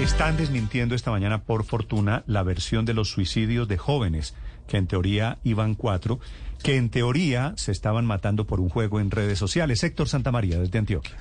Están desmintiendo esta mañana, por fortuna, la versión de los suicidios de jóvenes, que en teoría iban cuatro, que en teoría se estaban matando por un juego en redes sociales. Héctor Santamaría, desde Antioquia.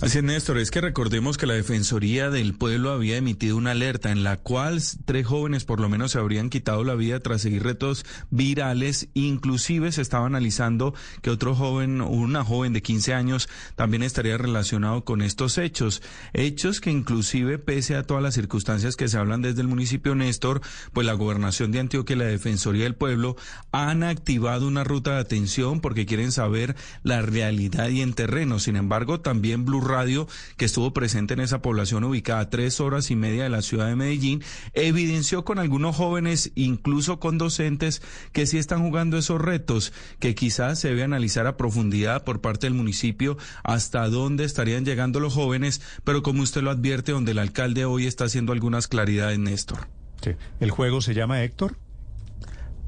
Así es, Néstor, es que recordemos que la Defensoría del Pueblo había emitido una alerta en la cual tres jóvenes por lo menos se habrían quitado la vida tras seguir retos virales. Inclusive se estaba analizando que otro joven, una joven de 15 años, también estaría relacionado con estos hechos. Hechos que inclusive, pese a todas las circunstancias que se hablan desde el municipio Néstor, pues la gobernación de Antioquia y la Defensoría del Pueblo han activado una ruta de atención porque quieren saber la realidad y en terreno. Sin embargo, también Blue Radio, que estuvo presente en esa población ubicada a tres horas y media de la ciudad de Medellín, evidenció con algunos jóvenes, incluso con docentes, que sí están jugando esos retos, que quizás se debe analizar a profundidad por parte del municipio hasta dónde estarían llegando los jóvenes, pero como usted lo advierte, donde el alcalde hoy está haciendo algunas claridades, Néstor. Sí. ¿El juego se llama Héctor?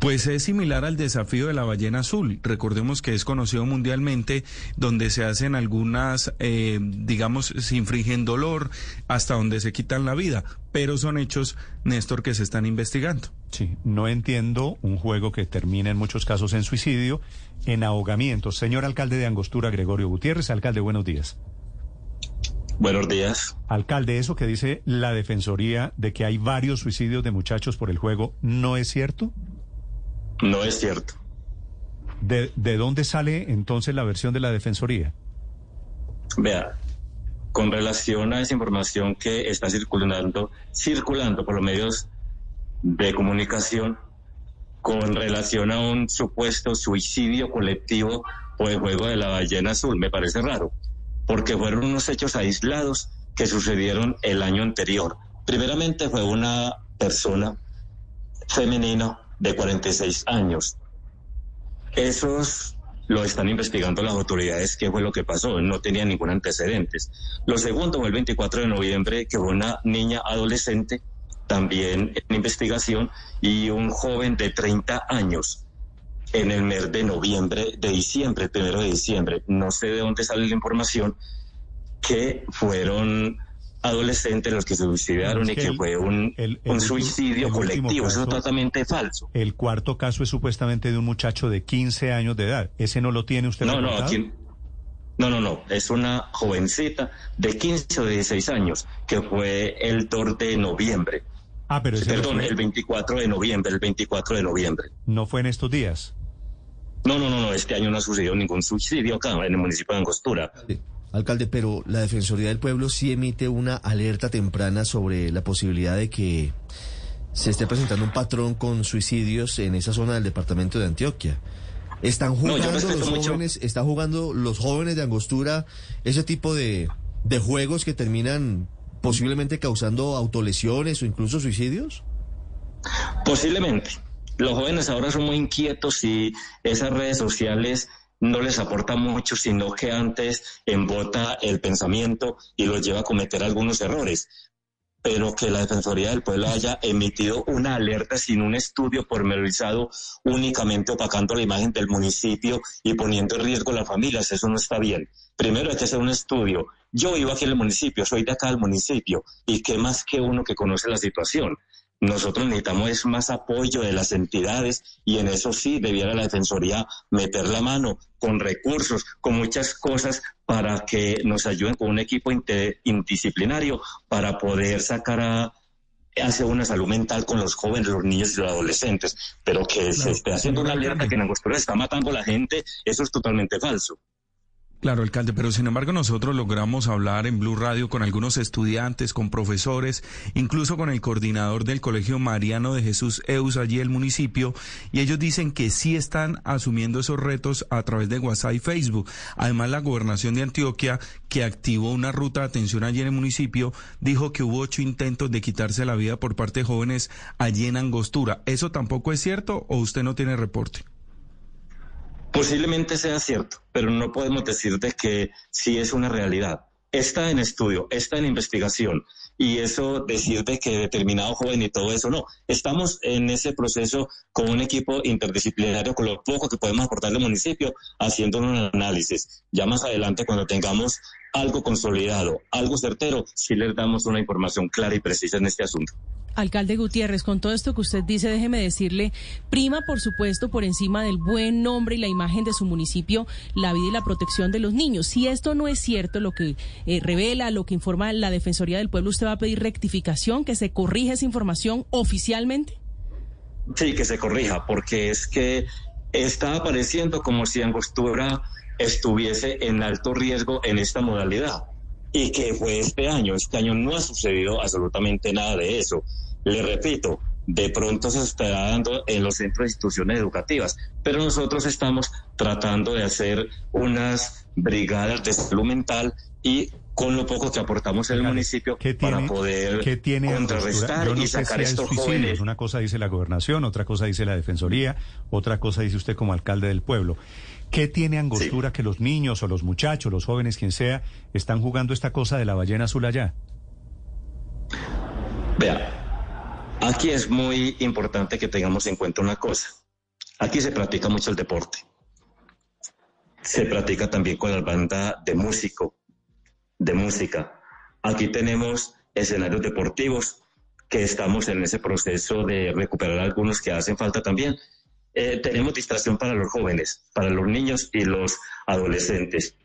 Pues es similar al desafío de la ballena azul. Recordemos que es conocido mundialmente, donde se hacen algunas, eh, digamos, se infringen dolor hasta donde se quitan la vida, pero son hechos, Néstor, que se están investigando. Sí, no entiendo un juego que termina en muchos casos en suicidio, en ahogamiento. Señor alcalde de Angostura, Gregorio Gutiérrez, alcalde, buenos días. Buenos días. Alcalde, eso que dice la Defensoría de que hay varios suicidios de muchachos por el juego, ¿no es cierto? No es cierto. ¿De, ¿De, dónde sale entonces la versión de la Defensoría? Vea, con relación a esa información que está circulando, circulando por los medios de comunicación, con relación a un supuesto suicidio colectivo por el juego de la ballena azul, me parece raro, porque fueron unos hechos aislados que sucedieron el año anterior. Primeramente fue una persona femenina de 46 años. Esos lo están investigando las autoridades qué fue lo que pasó, no tenía ningún antecedentes. Lo segundo fue el 24 de noviembre, que fue una niña adolescente, también en investigación, y un joven de 30 años en el mes de noviembre, de diciembre, primero de diciembre. No sé de dónde sale la información, que fueron adolescentes los que se suicidaron y que, fue un, el, el, un suicidio el colectivo. Caso, Eso es totalmente falso. El cuarto caso es supuestamente de un muchacho de 15 años de edad. ¿Ese no lo tiene usted? No, no, aquí, no, no, no. Es una jovencita de 15 o 16 años que fue el 2 de noviembre. Ah, pero ese Perdón, no fue... el 24 de noviembre, el 24 de noviembre. ¿No fue en estos días? No, no, no, no. Este año no ha sucedido ningún suicidio acá en el municipio de Angostura. Sí. Alcalde, pero la Defensoría del Pueblo sí emite una alerta temprana sobre la posibilidad de que se esté presentando un patrón con suicidios en esa zona del departamento de Antioquia. ¿Están jugando no, los jóvenes, están jugando los jóvenes de Angostura ese tipo de, de juegos que terminan posiblemente causando autolesiones o incluso suicidios? Posiblemente. Los jóvenes ahora son muy inquietos y esas redes sociales no les aporta mucho, sino que antes embota el pensamiento y los lleva a cometer algunos errores. Pero que la Defensoría del Pueblo haya emitido una alerta sin un estudio pormenorizado, únicamente opacando la imagen del municipio y poniendo en riesgo las familias, eso no está bien. Primero hay que hacer un estudio. Yo vivo aquí en el municipio, soy de acá del municipio, y qué más que uno que conoce la situación. Nosotros necesitamos más apoyo de las entidades y en eso sí debiera la Defensoría meter la mano con recursos, con muchas cosas para que nos ayuden con un equipo interdisciplinario para poder sacar a, hacia una salud mental con los jóvenes, los niños y los adolescentes. Pero que claro. se esté haciendo una alerta que en Angostura está matando a la gente, eso es totalmente falso. Claro, alcalde, pero sin embargo nosotros logramos hablar en Blue Radio con algunos estudiantes, con profesores, incluso con el coordinador del Colegio Mariano de Jesús Eus allí el municipio, y ellos dicen que sí están asumiendo esos retos a través de WhatsApp y Facebook. Además, la gobernación de Antioquia, que activó una ruta de atención allí en el municipio, dijo que hubo ocho intentos de quitarse la vida por parte de jóvenes allí en Angostura. ¿Eso tampoco es cierto o usted no tiene reporte? Posiblemente sea cierto, pero no podemos decir de que sí es una realidad, está en estudio, está en investigación. Y eso decir de que determinado joven y todo eso, no. Estamos en ese proceso con un equipo interdisciplinario, con lo poco que podemos aportar al municipio, haciendo un análisis. Ya más adelante, cuando tengamos algo consolidado, algo certero, sí les damos una información clara y precisa en este asunto. Alcalde Gutiérrez, con todo esto que usted dice, déjeme decirle, prima, por supuesto, por encima del buen nombre y la imagen de su municipio, la vida y la protección de los niños. Si esto no es cierto, lo que eh, revela, lo que informa la Defensoría del Pueblo, ¿usted va a pedir rectificación, que se corrija esa información oficialmente? Sí, que se corrija, porque es que está apareciendo como si Angostura estuviese en alto riesgo en esta modalidad y que fue este año. Este año no ha sucedido absolutamente nada de eso. Le repito, de pronto se estará dando en los centros de instituciones educativas, pero nosotros estamos tratando de hacer unas brigadas de salud mental y con lo poco que aportamos en el municipio para poder contrarrestar y sacar estos jóvenes. Una cosa dice la gobernación, otra cosa dice la defensoría, otra cosa dice usted como alcalde del pueblo. ¿Qué tiene angostura que los niños o los muchachos, los jóvenes, quien sea, están jugando esta cosa de la ballena azul allá? Vea, aquí es muy importante que tengamos en cuenta una cosa. Aquí se practica mucho el deporte. Se practica también con la banda de músico, de música. Aquí tenemos escenarios deportivos que estamos en ese proceso de recuperar algunos que hacen falta también eh, tenemos distracción para los jóvenes, para los niños y los adolescentes.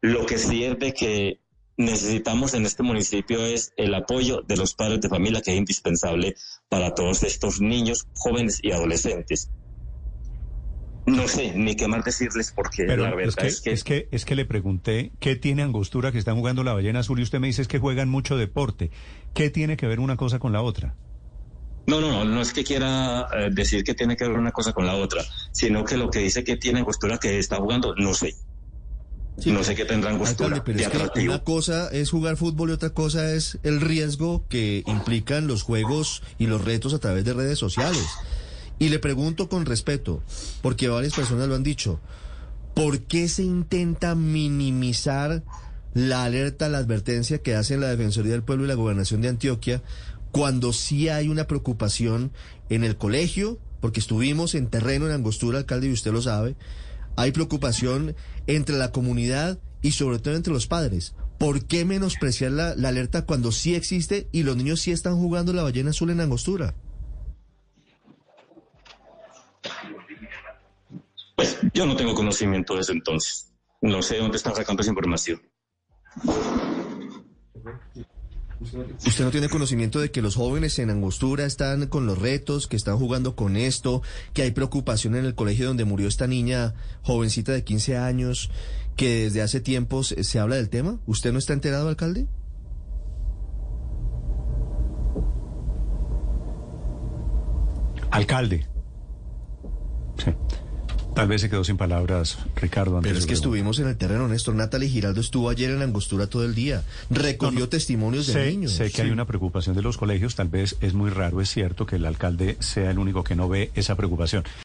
Lo que sí es de que necesitamos en este municipio es el apoyo de los padres de familia, que es indispensable para todos estos niños, jóvenes y adolescentes. No sé ni qué más decirles porque la verdad es que, es que, es que... Es que le pregunté qué tiene Angostura que están jugando la ballena azul y usted me dice que juegan mucho deporte. ¿Qué tiene que ver una cosa con la otra? No, no, no, no es que quiera eh, decir que tiene que ver una cosa con la otra, sino que lo que dice que tiene angostura que está jugando, no sé. no sé qué tendrá angostura. pero es una cosa es jugar fútbol y otra cosa es el riesgo que implican los juegos y los retos a través de redes sociales. Y le pregunto con respeto, porque varias personas lo han dicho, ¿por qué se intenta minimizar la alerta, la advertencia que hacen la Defensoría del Pueblo y la Gobernación de Antioquia cuando sí hay una preocupación en el colegio, porque estuvimos en terreno en Angostura, alcalde, y usted lo sabe, hay preocupación entre la comunidad y sobre todo entre los padres. ¿Por qué menospreciar la, alerta cuando sí existe y los niños sí están jugando la ballena azul en Angostura? Pues yo no tengo conocimiento de eso entonces. No sé dónde están sacando esa información. ¿Usted no tiene conocimiento de que los jóvenes en Angostura están con los retos, que están jugando con esto, que hay preocupación en el colegio donde murió esta niña jovencita de 15 años, que desde hace tiempo se, habla del tema? ¿Usted no está enterado, alcalde? Alcalde. Sí. Tal vez se quedó sin palabras, Ricardo. Pero es que estuvimos en el terreno, Néstor. Natalie Giraldo estuvo ayer en la angostura todo el día. Recogió testimonios de niños. Sé que hay una preocupación de los colegios. Tal vez es muy raro, es cierto, que el alcalde sea el único que no ve esa preocupación.